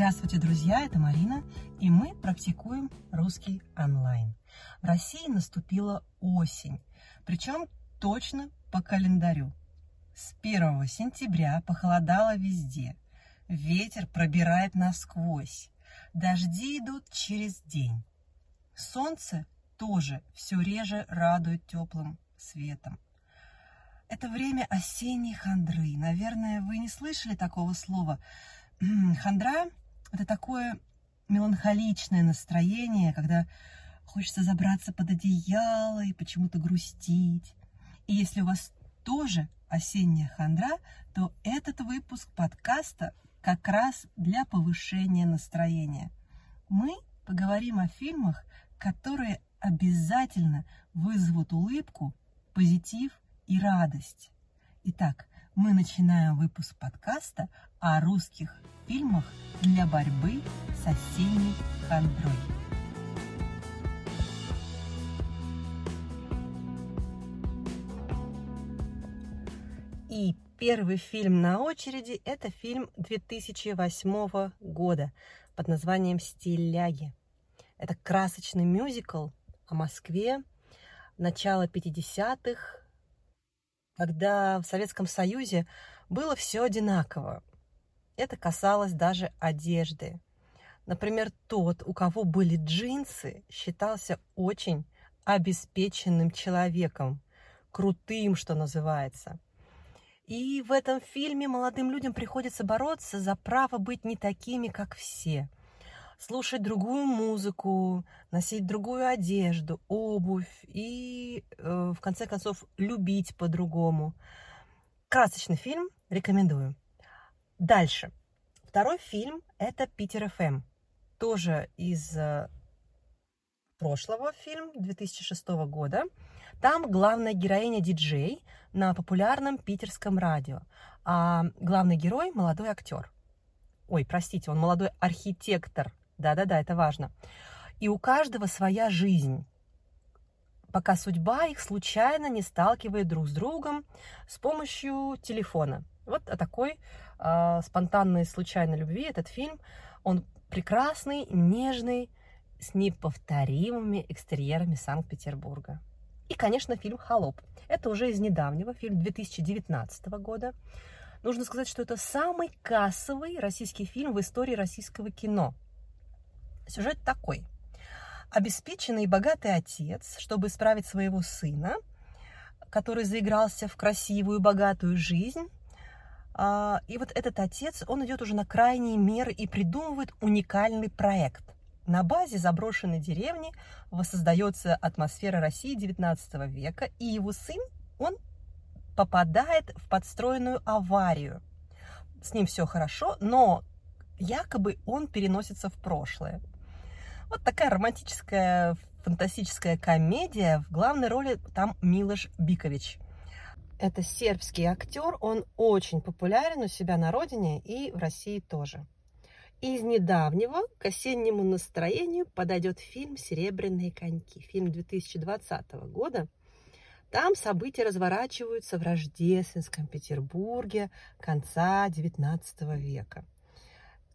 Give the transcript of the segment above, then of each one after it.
Здравствуйте, друзья, это Марина, и мы практикуем русский онлайн. В России наступила осень, причем точно по календарю. С 1 сентября похолодало везде, ветер пробирает насквозь, дожди идут через день. Солнце тоже все реже радует теплым светом. Это время осенней хандры. Наверное, вы не слышали такого слова. Хандра это такое меланхоличное настроение, когда хочется забраться под одеяло и почему-то грустить. И если у вас тоже осенняя хандра, то этот выпуск подкаста как раз для повышения настроения. Мы поговорим о фильмах, которые обязательно вызовут улыбку, позитив и радость. Итак, мы начинаем выпуск подкаста о русских фильмах для борьбы с осенней хандрой. И первый фильм на очереди – это фильм 2008 года под названием «Стиляги». Это красочный мюзикл о Москве начала 50-х, когда в Советском Союзе было все одинаково. Это касалось даже одежды. Например, тот, у кого были джинсы, считался очень обеспеченным человеком, крутым, что называется. И в этом фильме молодым людям приходится бороться за право быть не такими, как все – слушать другую музыку, носить другую одежду, обувь и, э, в конце концов, любить по-другому. Красочный фильм, рекомендую. Дальше. Второй фильм – это «Питер ФМ». Тоже из э, прошлого фильм 2006 года. Там главная героиня диджей на популярном питерском радио, а главный герой – молодой актер. Ой, простите, он молодой архитектор да-да-да, это важно. И у каждого своя жизнь, пока судьба их случайно не сталкивает друг с другом с помощью телефона. Вот о такой э, спонтанной случайной любви этот фильм. Он прекрасный, нежный, с неповторимыми экстерьерами Санкт-Петербурга. И, конечно, фильм «Холоп». Это уже из недавнего, фильм 2019 года. Нужно сказать, что это самый кассовый российский фильм в истории российского кино – Сюжет такой. Обеспеченный и богатый отец, чтобы исправить своего сына, который заигрался в красивую, богатую жизнь, а, и вот этот отец, он идет уже на крайние меры и придумывает уникальный проект. На базе заброшенной деревни воссоздается атмосфера России XIX века, и его сын, он попадает в подстроенную аварию. С ним все хорошо, но якобы он переносится в прошлое. Вот такая романтическая, фантастическая комедия. В главной роли там Милош Бикович. Это сербский актер, он очень популярен у себя на родине и в России тоже. Из недавнего к осеннему настроению подойдет фильм «Серебряные коньки», фильм 2020 года. Там события разворачиваются в рождественском Петербурге конца XIX века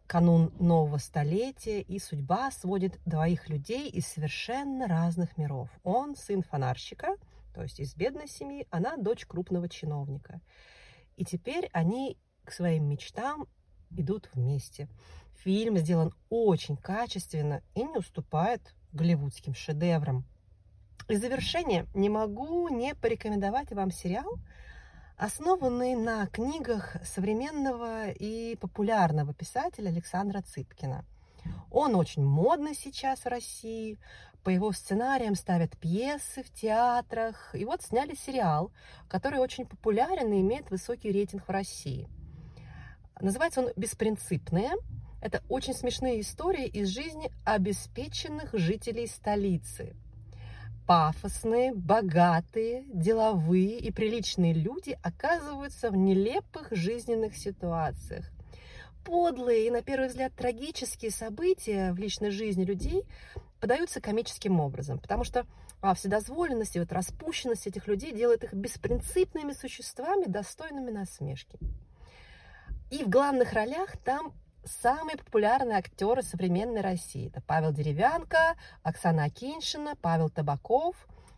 канун нового столетия, и судьба сводит двоих людей из совершенно разных миров. Он сын фонарщика, то есть из бедной семьи, она дочь крупного чиновника. И теперь они к своим мечтам идут вместе. Фильм сделан очень качественно и не уступает голливудским шедеврам. И завершение не могу не порекомендовать вам сериал – основанный на книгах современного и популярного писателя Александра Цыпкина. Он очень модный сейчас в России, по его сценариям ставят пьесы в театрах. И вот сняли сериал, который очень популярен и имеет высокий рейтинг в России. Называется он «Беспринципные». Это очень смешные истории из жизни обеспеченных жителей столицы – пафосные, богатые, деловые и приличные люди оказываются в нелепых жизненных ситуациях. Подлые и, на первый взгляд, трагические события в личной жизни людей подаются комическим образом, потому что а, вседозволенность и вот распущенность этих людей делает их беспринципными существами, достойными насмешки. И в главных ролях там самые популярные актеры современной России. Это Павел Деревянко, Оксана Акиншина, Павел Табаков,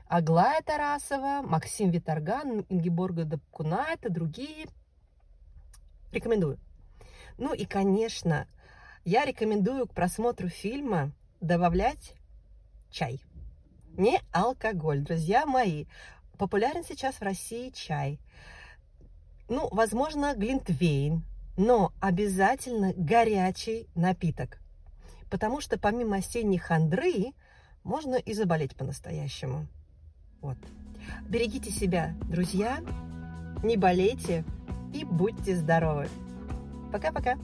Аглая Тарасова, Максим Виторган, Ингеборга Дапкунайт и другие. Рекомендую. Ну и, конечно, я рекомендую к просмотру фильма добавлять чай. Не алкоголь, друзья мои. Популярен сейчас в России чай. Ну, возможно, глинтвейн, но обязательно горячий напиток. Потому что помимо осенней хандры можно и заболеть по-настоящему. Вот. Берегите себя, друзья, не болейте и будьте здоровы. Пока-пока.